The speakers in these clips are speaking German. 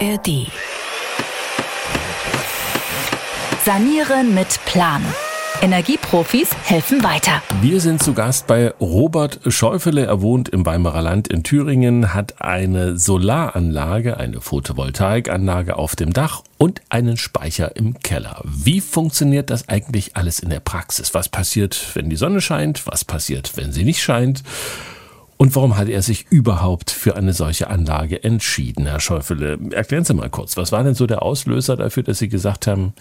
ARD. Sanieren mit Plan. Energieprofis helfen weiter. Wir sind zu Gast bei Robert Schäufele. Er wohnt im Weimarer Land in Thüringen, hat eine Solaranlage, eine Photovoltaikanlage auf dem Dach und einen Speicher im Keller. Wie funktioniert das eigentlich alles in der Praxis? Was passiert, wenn die Sonne scheint? Was passiert, wenn sie nicht scheint? Und warum hat er sich überhaupt für eine solche Anlage entschieden, Herr Schäufele? Erklären Sie mal kurz, was war denn so der Auslöser dafür, dass Sie gesagt haben,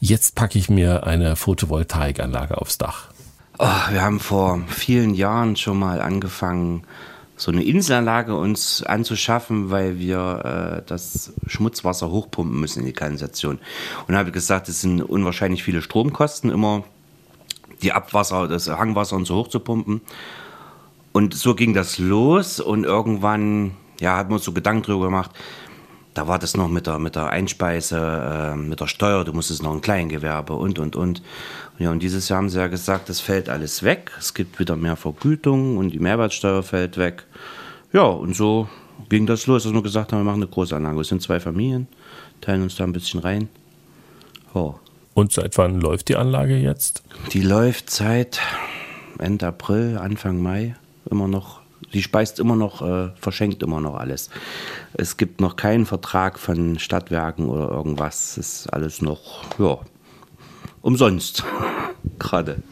jetzt packe ich mir eine Photovoltaikanlage aufs Dach? Oh, wir haben vor vielen Jahren schon mal angefangen, so eine Inselanlage uns anzuschaffen, weil wir äh, das Schmutzwasser hochpumpen müssen in die Kanalisation. Und habe gesagt, es sind unwahrscheinlich viele Stromkosten, immer die Abwasser, das Hangwasser und so hochzupumpen. Und so ging das los und irgendwann, ja, hat man so Gedanken drüber gemacht, da war das noch mit der, mit der Einspeise, äh, mit der Steuer, du musstest noch ein Kleingewerbe und, und, und. Ja, und dieses Jahr haben sie ja gesagt, das fällt alles weg. Es gibt wieder mehr Vergütung und die Mehrwertsteuer fällt weg. Ja, und so ging das los, dass wir gesagt haben, wir machen eine Großanlage. Es sind zwei Familien, teilen uns da ein bisschen rein. Oh. Und seit wann läuft die Anlage jetzt? Die läuft seit Ende April, Anfang Mai immer noch, sie speist immer noch, äh, verschenkt immer noch alles. Es gibt noch keinen Vertrag von Stadtwerken oder irgendwas. Es ist alles noch, ja, umsonst. Gerade.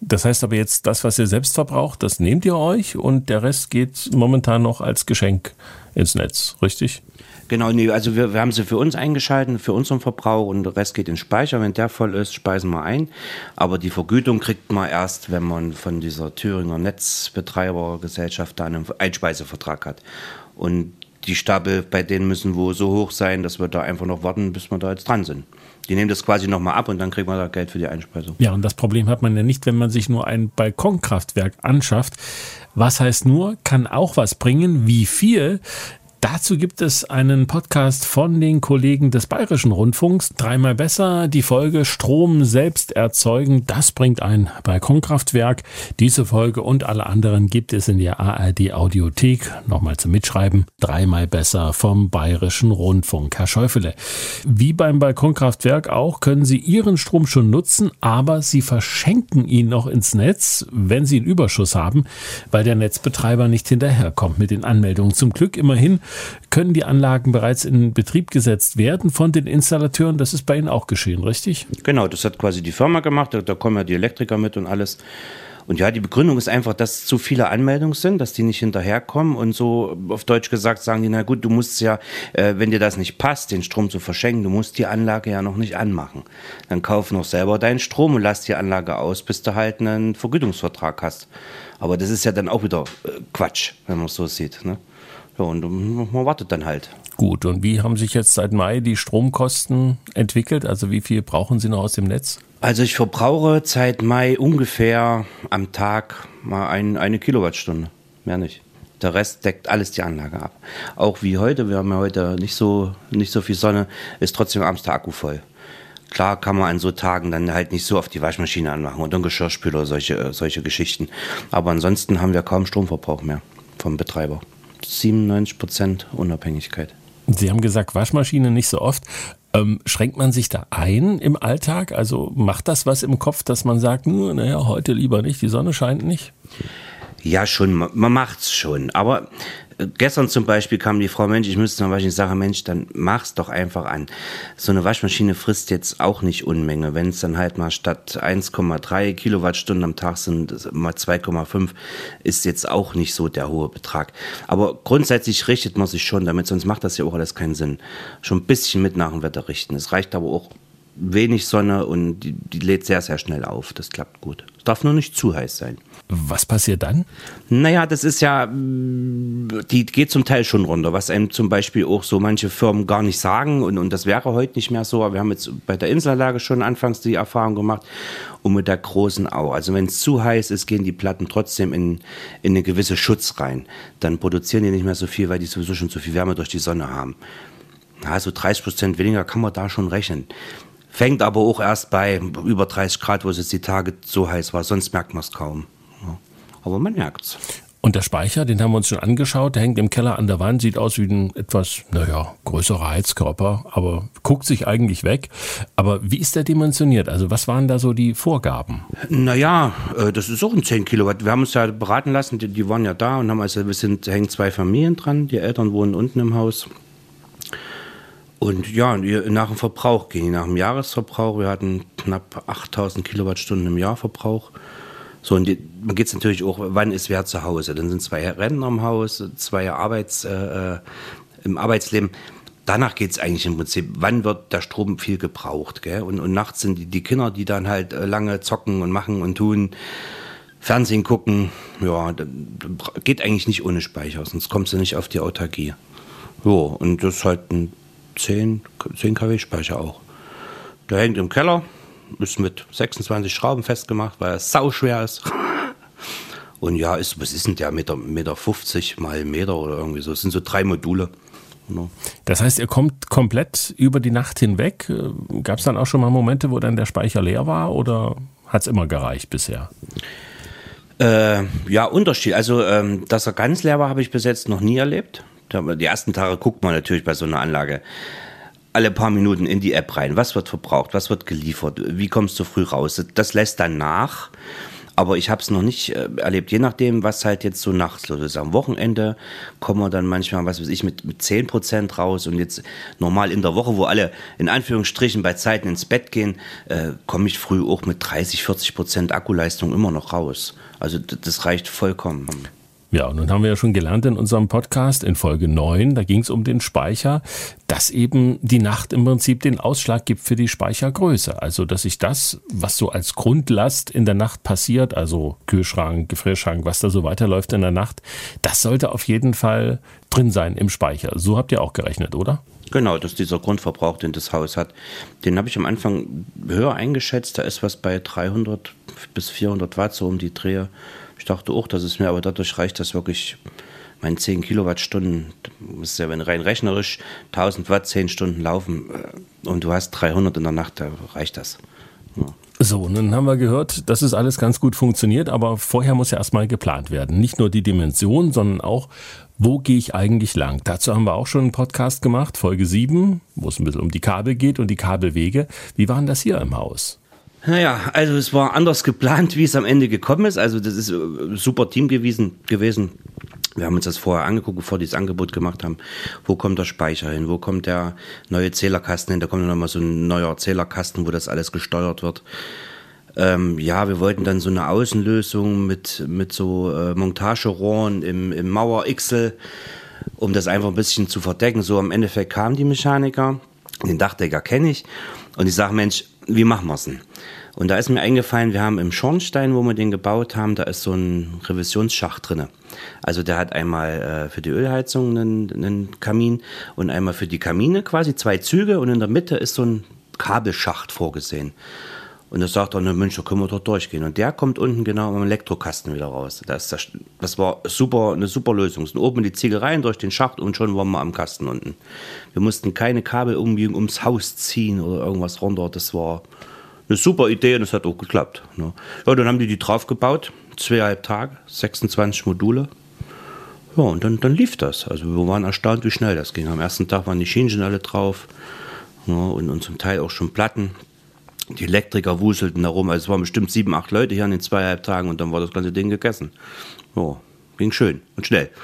Das heißt aber jetzt, das, was ihr selbst verbraucht, das nehmt ihr euch und der Rest geht momentan noch als Geschenk ins Netz, richtig? Genau, nee, also wir, wir haben sie für uns eingeschalten, für unseren Verbrauch und der Rest geht in den Speicher. Wenn der voll ist, speisen wir ein. Aber die Vergütung kriegt man erst, wenn man von dieser Thüringer Netzbetreibergesellschaft da einen Einspeisevertrag hat. Und die Stapel bei denen müssen wohl so hoch sein, dass wir da einfach noch warten, bis wir da jetzt dran sind. Die nehmen das quasi nochmal ab und dann kriegt man da Geld für die Einspeisung. Ja, und das Problem hat man ja nicht, wenn man sich nur ein Balkonkraftwerk anschafft. Was heißt nur, kann auch was bringen. Wie viel? Dazu gibt es einen Podcast von den Kollegen des Bayerischen Rundfunks. Dreimal besser. Die Folge Strom selbst erzeugen. Das bringt ein Balkonkraftwerk. Diese Folge und alle anderen gibt es in der ARD Audiothek. Nochmal zum Mitschreiben. Dreimal besser vom Bayerischen Rundfunk. Herr Schäufele. Wie beim Balkonkraftwerk auch können Sie Ihren Strom schon nutzen, aber Sie verschenken ihn noch ins Netz, wenn Sie einen Überschuss haben, weil der Netzbetreiber nicht hinterherkommt mit den Anmeldungen. Zum Glück immerhin können die Anlagen bereits in Betrieb gesetzt werden von den Installateuren. Das ist bei Ihnen auch geschehen, richtig? Genau, das hat quasi die Firma gemacht. Da, da kommen ja die Elektriker mit und alles. Und ja, die Begründung ist einfach, dass zu viele Anmeldungen sind, dass die nicht hinterherkommen. Und so auf Deutsch gesagt sagen die, na gut, du musst ja, äh, wenn dir das nicht passt, den Strom zu verschenken, du musst die Anlage ja noch nicht anmachen. Dann kauf noch selber deinen Strom und lass die Anlage aus, bis du halt einen Vergütungsvertrag hast. Aber das ist ja dann auch wieder äh, Quatsch, wenn man es so sieht. Ne? Ja, und man wartet dann halt. Gut, und wie haben sich jetzt seit Mai die Stromkosten entwickelt? Also wie viel brauchen Sie noch aus dem Netz? Also ich verbrauche seit Mai ungefähr am Tag mal ein, eine Kilowattstunde, mehr nicht. Der Rest deckt alles die Anlage ab. Auch wie heute, wir haben ja heute nicht so, nicht so viel Sonne, ist trotzdem abends der Akku voll. Klar kann man an so Tagen dann halt nicht so auf die Waschmaschine anmachen oder einen Geschirrspüler, solche, solche Geschichten. Aber ansonsten haben wir kaum Stromverbrauch mehr vom Betreiber. 97 Prozent Unabhängigkeit. Sie haben gesagt, Waschmaschine nicht so oft. Ähm, schränkt man sich da ein im Alltag? Also macht das was im Kopf, dass man sagt, naja, heute lieber nicht, die Sonne scheint nicht? Ja, schon, man macht's schon. Aber gestern zum Beispiel kam die Frau, Mensch, ich müsste noch waschen. Ich sage, Mensch, dann mach's doch einfach an. So eine Waschmaschine frisst jetzt auch nicht Unmenge. Wenn es dann halt mal statt 1,3 Kilowattstunden am Tag sind, mal 2,5, ist jetzt auch nicht so der hohe Betrag. Aber grundsätzlich richtet man sich schon damit, sonst macht das ja auch alles keinen Sinn. Schon ein bisschen mit nach dem Wetter richten. Es reicht aber auch wenig Sonne und die, die lädt sehr, sehr schnell auf. Das klappt gut. Es darf nur nicht zu heiß sein. Was passiert dann? Naja, das ist ja, die geht zum Teil schon runter, was einem zum Beispiel auch so manche Firmen gar nicht sagen und, und das wäre heute nicht mehr so, aber wir haben jetzt bei der Inselanlage schon anfangs die Erfahrung gemacht und mit der großen auch. Also wenn es zu heiß ist, gehen die Platten trotzdem in, in eine gewisse Schutz rein. Dann produzieren die nicht mehr so viel, weil die sowieso schon zu viel Wärme durch die Sonne haben. Also 30 Prozent weniger kann man da schon rechnen. Fängt aber auch erst bei über 30 Grad, wo es jetzt die Tage so heiß war, sonst merkt man es kaum. Aber man merkt's. Und der Speicher, den haben wir uns schon angeschaut, der hängt im Keller an der Wand, sieht aus wie ein etwas, naja, größerer Heizkörper, aber guckt sich eigentlich weg. Aber wie ist der dimensioniert? Also was waren da so die Vorgaben? Naja, äh, das ist auch ein 10 Kilowatt. Wir haben uns ja beraten lassen, die, die waren ja da und haben also, wir sind, hängen zwei Familien dran, die Eltern wohnen unten im Haus. Und ja, nach dem Verbrauch gehen die nach dem Jahresverbrauch. Wir hatten knapp 8000 Kilowattstunden im Jahr Verbrauch. So, und man geht es natürlich auch, wann ist wer zu Hause? Dann sind zwei Rentner im Haus, zwei Arbeits, äh, äh im Arbeitsleben. Danach geht es eigentlich im Prinzip, wann wird der Strom viel gebraucht? Gell? Und, und nachts sind die, die Kinder, die dann halt äh, lange zocken und machen und tun, Fernsehen gucken. Ja, geht eigentlich nicht ohne Speicher, sonst kommst du nicht auf die Autarkie. Ja, und das ist halt ein 10, 10 kW Speicher auch. Der hängt im Keller, ist mit 26 Schrauben festgemacht, weil er sau schwer ist. Und ja, ist, was ist denn der? Meter, Meter 50 mal Meter oder irgendwie so. Das sind so drei Module. Das heißt, ihr kommt komplett über die Nacht hinweg. Gab es dann auch schon mal Momente, wo dann der Speicher leer war oder hat es immer gereicht bisher? Äh, ja, Unterschied. Also, ähm, dass er ganz leer war, habe ich bis jetzt noch nie erlebt. Die ersten Tage guckt man natürlich bei so einer Anlage alle paar Minuten in die App rein. Was wird verbraucht? Was wird geliefert? Wie kommst du früh raus? Das lässt dann nach. Aber ich habe es noch nicht äh, erlebt, je nachdem, was halt jetzt so nachts los ist. Am Wochenende kommen wir dann manchmal, was weiß ich, mit, mit 10% raus und jetzt normal in der Woche, wo alle in Anführungsstrichen bei Zeiten ins Bett gehen, äh, komme ich früh auch mit 30, 40% Akkuleistung immer noch raus. Also das reicht vollkommen. Ja, und nun haben wir ja schon gelernt in unserem Podcast in Folge 9, da ging es um den Speicher, dass eben die Nacht im Prinzip den Ausschlag gibt für die Speichergröße. Also, dass sich das, was so als Grundlast in der Nacht passiert, also Kühlschrank, Gefrierschrank, was da so weiterläuft in der Nacht, das sollte auf jeden Fall drin sein im Speicher. So habt ihr auch gerechnet, oder? Genau, dass dieser Grundverbrauch, den das Haus hat, den habe ich am Anfang höher eingeschätzt. Da ist was bei 300 bis 400 Watt so um die Drehe. Ich dachte auch, dass es mir, aber dadurch reicht das wirklich, meine 10 Kilowattstunden, das ist ja wenn rein rechnerisch 1000 Watt 10 Stunden laufen äh, und du hast 300 in der Nacht, da reicht das. Ja. So, nun haben wir gehört, dass es alles ganz gut funktioniert, aber vorher muss ja erstmal geplant werden. Nicht nur die Dimension, sondern auch, wo gehe ich eigentlich lang? Dazu haben wir auch schon einen Podcast gemacht, Folge 7, wo es ein bisschen um die Kabel geht und die Kabelwege. Wie waren das hier im Haus? Naja, also es war anders geplant, wie es am Ende gekommen ist. Also das ist ein super Team gewesen. gewesen. Wir haben uns das vorher angeguckt, bevor die das Angebot gemacht haben. Wo kommt der Speicher hin? Wo kommt der neue Zählerkasten hin? Da kommt nochmal so ein neuer Zählerkasten, wo das alles gesteuert wird. Ähm, ja, wir wollten dann so eine Außenlösung mit, mit so äh, Montagerohren im, im Mauer-Xel, um das einfach ein bisschen zu verdecken. So am Endeffekt kamen die Mechaniker, den Dachdecker kenne ich, und ich sage, Mensch, wie machen wir es denn? Und da ist mir eingefallen, wir haben im Schornstein, wo wir den gebaut haben, da ist so ein Revisionsschacht drinne. Also der hat einmal äh, für die Ölheizung einen, einen Kamin und einmal für die Kamine quasi zwei Züge und in der Mitte ist so ein Kabelschacht vorgesehen. Und da sagt er, ne Mensch, da können wir dort durchgehen. Und der kommt unten genau am Elektrokasten wieder raus. Das, das, das war super, eine super Lösung. sind oben die Ziegel rein durch den Schacht und schon waren wir am Kasten unten. Wir mussten keine Kabel irgendwie ums Haus ziehen oder irgendwas runter. Das war eine super Idee und es hat auch geklappt. Ne? Ja, dann haben die die draufgebaut. Zweieinhalb Tage, 26 Module. Ja, und dann, dann lief das. Also wir waren erstaunt, wie schnell das ging. Am ersten Tag waren die Schienen alle drauf. Ja, und, und zum Teil auch schon Platten die Elektriker wuselten da rum. Also es waren bestimmt sieben, acht Leute hier in den zweieinhalb Tagen und dann war das ganze Ding gegessen. Oh, ging schön und schnell.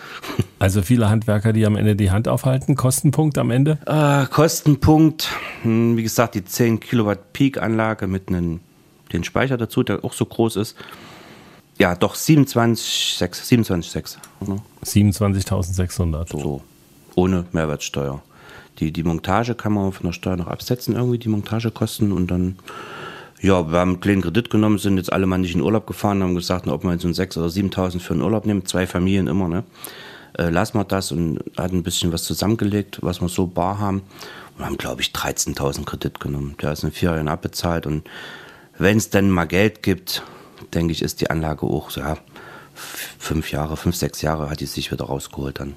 Also viele Handwerker, die am Ende die Hand aufhalten. Kostenpunkt am Ende? Äh, Kostenpunkt, hm, wie gesagt, die 10 Kilowatt Peak-Anlage mit einem den Speicher dazu, der auch so groß ist. Ja, doch 27,6. 27,6. 27.600. So, ohne Mehrwertsteuer. Die, die Montage kann man von der Steuer noch absetzen, irgendwie die Montagekosten und dann, ja, wir haben einen kleinen Kredit genommen, sind jetzt alle mal nicht in Urlaub gefahren, haben gesagt, ob wir jetzt so 6.000 oder 7.000 für einen Urlaub nehmen, zwei Familien immer, ne? Äh, lassen wir das und hat ein bisschen was zusammengelegt, was wir so bar haben und haben, glaube ich, 13.000 Kredit genommen. Der ist in vier Jahren abbezahlt und wenn es denn mal Geld gibt, denke ich, ist die Anlage auch ja, fünf Jahre, fünf, sechs Jahre hat die sich wieder rausgeholt dann.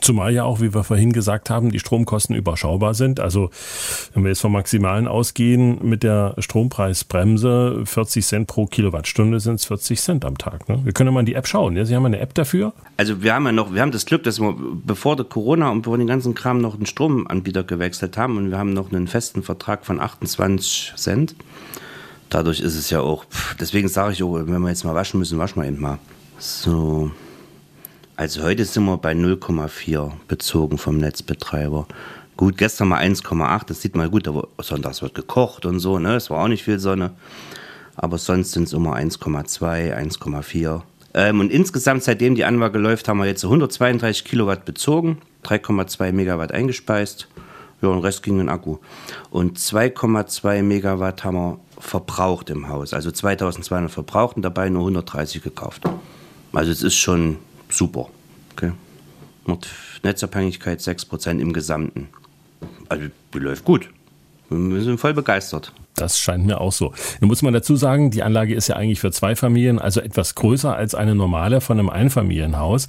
Zumal ja auch, wie wir vorhin gesagt haben, die Stromkosten überschaubar sind. Also wenn wir jetzt vom Maximalen ausgehen, mit der Strompreisbremse 40 Cent pro Kilowattstunde sind es 40 Cent am Tag. Ne? Wir können ja mal in die App schauen. Ja? Sie haben eine App dafür? Also wir haben ja noch, wir haben das Glück, dass wir bevor der Corona und bevor den ganzen Kram noch einen Stromanbieter gewechselt haben und wir haben noch einen festen Vertrag von 28 Cent. Dadurch ist es ja auch, deswegen sage ich auch, wenn wir jetzt mal waschen müssen, waschen wir eben mal. So. Also heute sind wir bei 0,4 bezogen vom Netzbetreiber. Gut, gestern mal 1,8, das sieht man gut, aber sonntags wird gekocht und so, ne? Es war auch nicht viel Sonne. Aber sonst sind es immer 1,2, 1,4. Ähm, und insgesamt, seitdem die Anlage läuft, haben wir jetzt 132 Kilowatt bezogen, 3,2 Megawatt eingespeist. Ja, und Rest ging in den Akku. Und 2,2 Megawatt haben wir verbraucht im Haus. Also 2200 verbraucht und dabei nur 130 gekauft. Also es ist schon super. Okay. Und Netzabhängigkeit 6% im Gesamten. Also die läuft gut. Wir sind voll begeistert. Das scheint mir auch so. Nun muss man dazu sagen, die Anlage ist ja eigentlich für zwei Familien, also etwas größer als eine normale von einem Einfamilienhaus.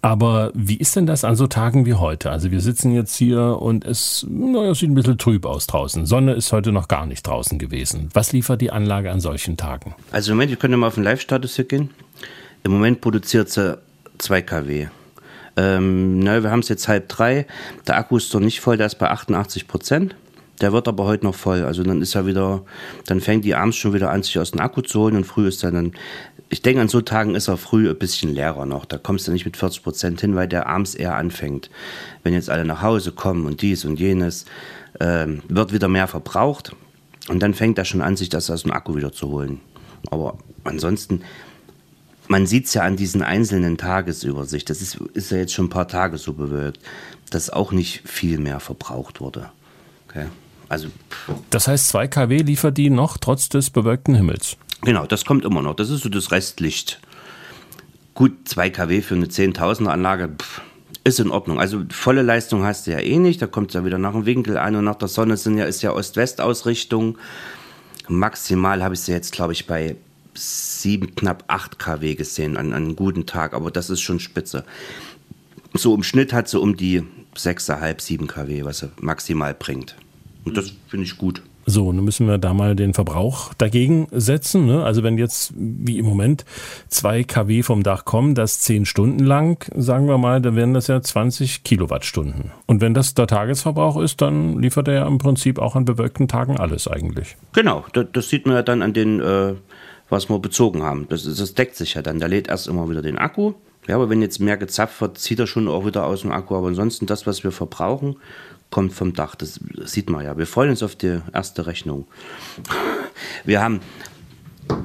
Aber wie ist denn das an so Tagen wie heute? Also wir sitzen jetzt hier und es, naja, sieht ein bisschen trüb aus draußen. Sonne ist heute noch gar nicht draußen gewesen. Was liefert die Anlage an solchen Tagen? Also im Moment, wir können mal auf den Live-Status hier gehen. Im Moment produziert sie 2 kW. Ähm, na, wir haben es jetzt halb drei. Der Akku ist noch nicht voll, der ist bei 88 Prozent. Der wird aber heute noch voll. Also dann ist er wieder, dann fängt die abends schon wieder an, sich aus dem Akku zu holen und früh ist er dann, ich denke, an so Tagen ist er früh ein bisschen leerer noch. Da kommst du nicht mit 40 Prozent hin, weil der abends eher anfängt. Wenn jetzt alle nach Hause kommen und dies und jenes, ähm, wird wieder mehr verbraucht. Und dann fängt er schon an, sich das aus dem Akku wieder zu holen. Aber ansonsten, man sieht es ja an diesen einzelnen Tagesübersicht, das ist, ist ja jetzt schon ein paar Tage so bewölkt, dass auch nicht viel mehr verbraucht wurde. Okay. Also, das heißt, 2 kW liefert die noch trotz des bewölkten Himmels. Genau, das kommt immer noch. Das ist so das Restlicht. Gut, 2 kW für eine 10.000er Anlage pff, ist in Ordnung. Also volle Leistung hast du ja eh nicht. Da kommt es ja wieder nach dem Winkel an und nach der Sonne sind ja, ist ja Ost-West-Ausrichtung. Maximal habe ich sie jetzt, glaube ich, bei 7, knapp 8 kW gesehen an, an einem guten Tag, aber das ist schon spitze. So im Schnitt hat sie um die 6,5, 7 kW, was sie maximal bringt. Und das finde ich gut. So, nun müssen wir da mal den Verbrauch dagegen setzen. Ne? Also wenn jetzt wie im Moment 2 kW vom Dach kommen, das 10 Stunden lang, sagen wir mal, dann wären das ja 20 Kilowattstunden. Und wenn das der Tagesverbrauch ist, dann liefert er ja im Prinzip auch an bewölkten Tagen alles eigentlich. Genau, das, das sieht man ja dann an den äh, was wir bezogen haben. Das, das deckt sich ja dann. Der lädt erst immer wieder den Akku. Ja, aber wenn jetzt mehr gezapft wird, zieht er schon auch wieder aus dem Akku. Aber ansonsten das, was wir verbrauchen, kommt vom Dach. Das sieht man ja. Wir freuen uns auf die erste Rechnung. Wir haben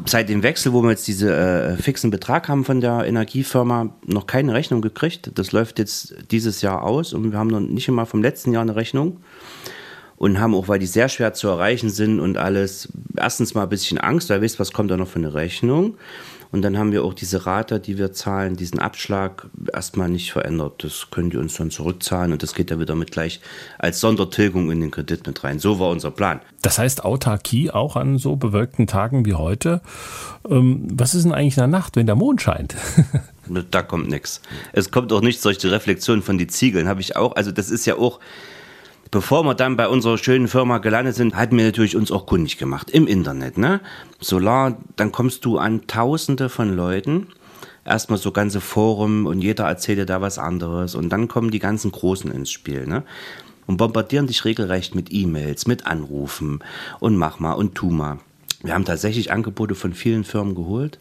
seit dem Wechsel, wo wir jetzt diesen äh, fixen Betrag haben von der Energiefirma, noch keine Rechnung gekriegt. Das läuft jetzt dieses Jahr aus und wir haben noch nicht einmal vom letzten Jahr eine Rechnung und haben auch, weil die sehr schwer zu erreichen sind und alles, erstens mal ein bisschen Angst, weil wisst, was kommt da noch für eine Rechnung. Und dann haben wir auch diese Rate, die wir zahlen, diesen Abschlag erstmal nicht verändert. Das können die uns dann zurückzahlen und das geht ja wieder mit gleich als Sondertilgung in den Kredit mit rein. So war unser Plan. Das heißt Autarkie auch an so bewölkten Tagen wie heute. Ähm, was ist denn eigentlich in der Nacht, wenn der Mond scheint? da kommt nichts. Es kommt auch nicht solche Reflexionen von die Ziegeln, habe ich auch. Also das ist ja auch Bevor wir dann bei unserer schönen Firma gelandet sind, hatten wir natürlich uns auch kundig gemacht im Internet. Ne? Solar, dann kommst du an Tausende von Leuten. Erstmal so ganze Forum und jeder erzählt dir da was anderes. Und dann kommen die ganzen Großen ins Spiel. Ne? Und bombardieren dich regelrecht mit E-Mails, mit Anrufen und mach mal und tu mal. Wir haben tatsächlich Angebote von vielen Firmen geholt.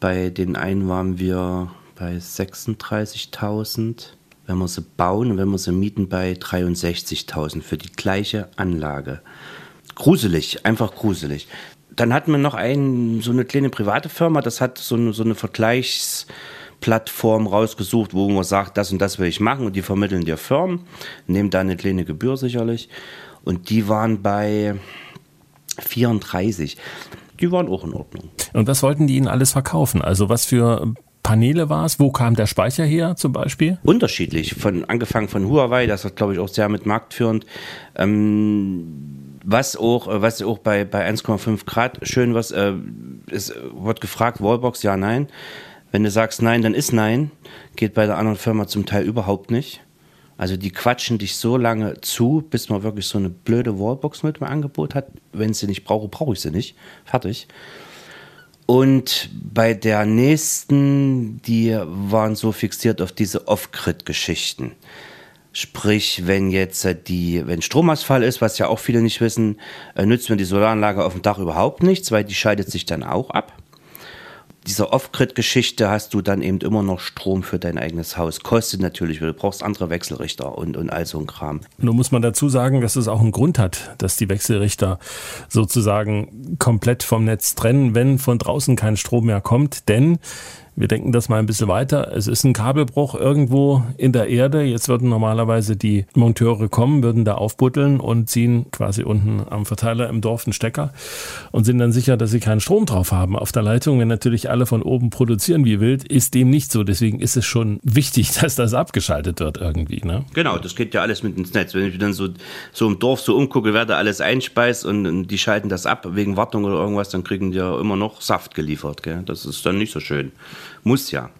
Bei den einen waren wir bei 36.000 wenn wir sie bauen und wenn wir sie mieten bei 63.000 für die gleiche Anlage. Gruselig, einfach gruselig. Dann hatten wir noch einen, so eine kleine private Firma, das hat so eine, so eine Vergleichsplattform rausgesucht, wo man sagt, das und das will ich machen und die vermitteln dir Firmen, nehmen da eine kleine Gebühr sicherlich. Und die waren bei 34 die waren auch in Ordnung. Und was wollten die Ihnen alles verkaufen? Also was für Paneele war es? Wo kam der Speicher her zum Beispiel? Unterschiedlich. Von, angefangen von Huawei, das ist glaube ich auch sehr mit marktführend. Ähm, was auch, was auch bei, bei 1,5 Grad schön was, äh, es wird gefragt, Wallbox, ja, nein. Wenn du sagst Nein, dann ist Nein. Geht bei der anderen Firma zum Teil überhaupt nicht. Also die quatschen dich so lange zu, bis man wirklich so eine blöde Wallbox mit mir Angebot hat. Wenn ich sie nicht brauche, brauche ich sie nicht. Fertig. Und bei der nächsten, die waren so fixiert auf diese Off-Grid-Geschichten. Sprich, wenn jetzt die, wenn Stromausfall ist, was ja auch viele nicht wissen, äh, nützt mir die Solaranlage auf dem Dach überhaupt nichts, weil die schaltet sich dann auch ab dieser Off-Grid-Geschichte hast du dann eben immer noch Strom für dein eigenes Haus. Kostet natürlich, weil du brauchst andere Wechselrichter und, und all so ein Kram. Nun muss man dazu sagen, dass es auch einen Grund hat, dass die Wechselrichter sozusagen komplett vom Netz trennen, wenn von draußen kein Strom mehr kommt. Denn wir denken das mal ein bisschen weiter. Es ist ein Kabelbruch irgendwo in der Erde. Jetzt würden normalerweise die Monteure kommen, würden da aufbuddeln und ziehen quasi unten am Verteiler im Dorf einen Stecker und sind dann sicher, dass sie keinen Strom drauf haben auf der Leitung. Wenn natürlich alle von oben produzieren wie wild, ist dem nicht so. Deswegen ist es schon wichtig, dass das abgeschaltet wird irgendwie. Ne? Genau, das geht ja alles mit ins Netz. Wenn ich dann so, so im Dorf so umgucke, wer da alles einspeist und, die schalten das ab wegen Wartung oder irgendwas, dann kriegen die ja immer noch Saft geliefert. Gell? Das ist dann nicht so schön. Muss ja.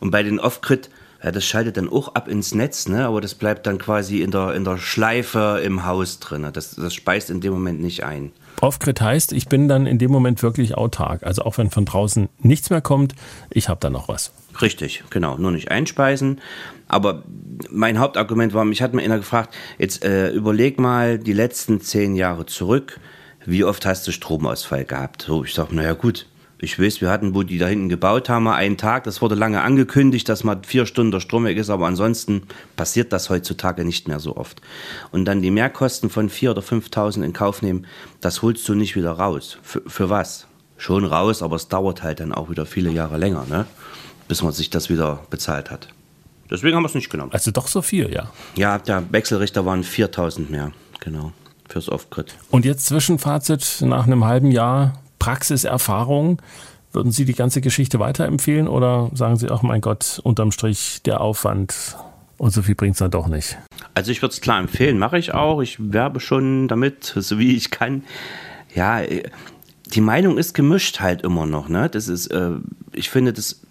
Und bei den Off-Grid, ja, das schaltet dann auch ab ins Netz, ne? aber das bleibt dann quasi in der, in der Schleife im Haus drin. Das, das speist in dem Moment nicht ein. Off-Grid heißt, ich bin dann in dem Moment wirklich autark. Also auch wenn von draußen nichts mehr kommt, ich habe da noch was. Richtig, genau. Nur nicht einspeisen. Aber mein Hauptargument war, mich hat mir einer gefragt, jetzt äh, überleg mal die letzten zehn Jahre zurück, wie oft hast du Stromausfall gehabt? So, ich sage, naja gut, ich weiß, wir hatten, wo die da hinten gebaut haben, einen Tag. Das wurde lange angekündigt, dass mal vier Stunden der Strom weg ist, aber ansonsten passiert das heutzutage nicht mehr so oft. Und dann die Mehrkosten von vier oder 5.000 in Kauf nehmen, das holst du nicht wieder raus. Für, für was? Schon raus, aber es dauert halt dann auch wieder viele Jahre länger, ne? bis man sich das wieder bezahlt hat. Deswegen haben wir es nicht genommen. Also doch so viel, ja. Ja, der Wechselrichter waren 4.000 mehr, genau, fürs Off-Grid. Und jetzt Zwischenfazit nach einem halben Jahr Praxiserfahrung. Würden Sie die ganze Geschichte weiterempfehlen oder sagen Sie, ach mein Gott, unterm Strich der Aufwand und so viel bringt es dann doch nicht? Also ich würde es klar empfehlen, mache ich auch. Ich werbe schon damit, so wie ich kann. Ja, die Meinung ist gemischt halt immer noch. Ne? Das ist, äh, ich finde, das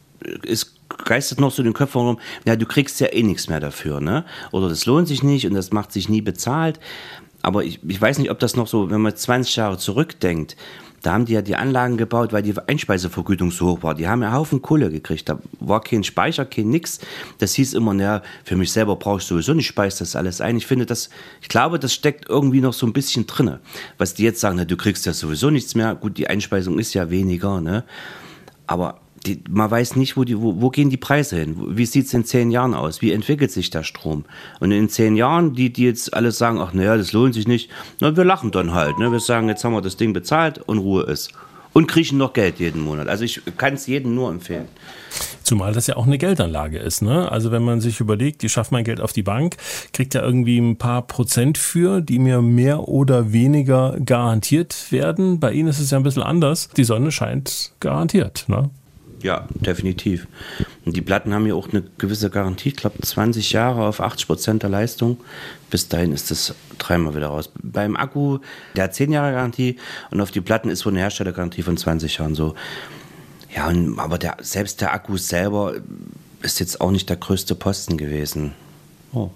ist geistert noch so den Köpfen rum, ja, du kriegst ja eh nichts mehr dafür, ne? Oder das lohnt sich nicht und das macht sich nie bezahlt. Aber ich, ich weiß nicht, ob das noch so, wenn man 20 Jahre zurückdenkt, da haben die ja die Anlagen gebaut, weil die Einspeisevergütung so hoch war. Die haben ja Haufen Kohle gekriegt. Da war kein Speicher, kein nix. Das hieß immer, naja, für mich selber brauche ich sowieso nicht, speise das alles ein. Ich finde das, ich glaube, das steckt irgendwie noch so ein bisschen drinne. Was die jetzt sagen, na, du kriegst ja sowieso nichts mehr. Gut, die Einspeisung ist ja weniger, ne? Aber die, man weiß nicht, wo, die, wo, wo gehen die Preise hin? Wie sieht es in zehn Jahren aus? Wie entwickelt sich der Strom? Und in zehn Jahren, die, die jetzt alles sagen, ach naja, das lohnt sich nicht, na, wir lachen dann halt. Ne? Wir sagen, jetzt haben wir das Ding bezahlt und Ruhe ist. Und kriechen noch Geld jeden Monat. Also ich kann es jedem nur empfehlen. Zumal das ja auch eine Geldanlage ist. Ne? Also wenn man sich überlegt, ich schaffe mein Geld auf die Bank, kriegt ja irgendwie ein paar Prozent für, die mir mehr oder weniger garantiert werden. Bei Ihnen ist es ja ein bisschen anders. Die Sonne scheint garantiert. Ne? Ja, definitiv. Und die Platten haben ja auch eine gewisse Garantie, ich glaube 20 Jahre auf 80 Prozent der Leistung. Bis dahin ist das dreimal wieder raus. Beim Akku, der hat 10 Jahre Garantie und auf die Platten ist wohl eine Herstellergarantie von 20 Jahren so. Ja, und, aber der, selbst der Akku selber ist jetzt auch nicht der größte Posten gewesen. Oh.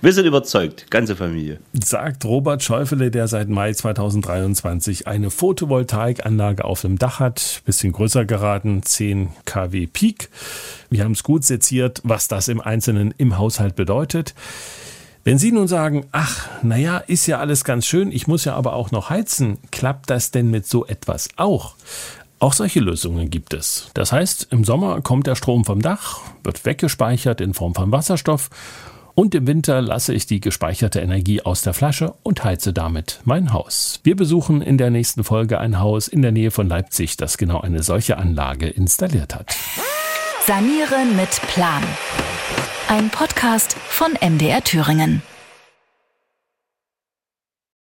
Wir sind überzeugt, ganze Familie. Sagt Robert Schäufele, der seit Mai 2023 eine Photovoltaikanlage auf dem Dach hat. Bisschen größer geraten, 10 kW Peak. Wir haben es gut seziert, was das im Einzelnen im Haushalt bedeutet. Wenn Sie nun sagen, ach, naja, ist ja alles ganz schön, ich muss ja aber auch noch heizen, klappt das denn mit so etwas auch? Auch solche Lösungen gibt es. Das heißt, im Sommer kommt der Strom vom Dach, wird weggespeichert in Form von Wasserstoff und im Winter lasse ich die gespeicherte Energie aus der Flasche und heize damit mein Haus. Wir besuchen in der nächsten Folge ein Haus in der Nähe von Leipzig, das genau eine solche Anlage installiert hat. Sanieren mit Plan. Ein Podcast von MDR Thüringen.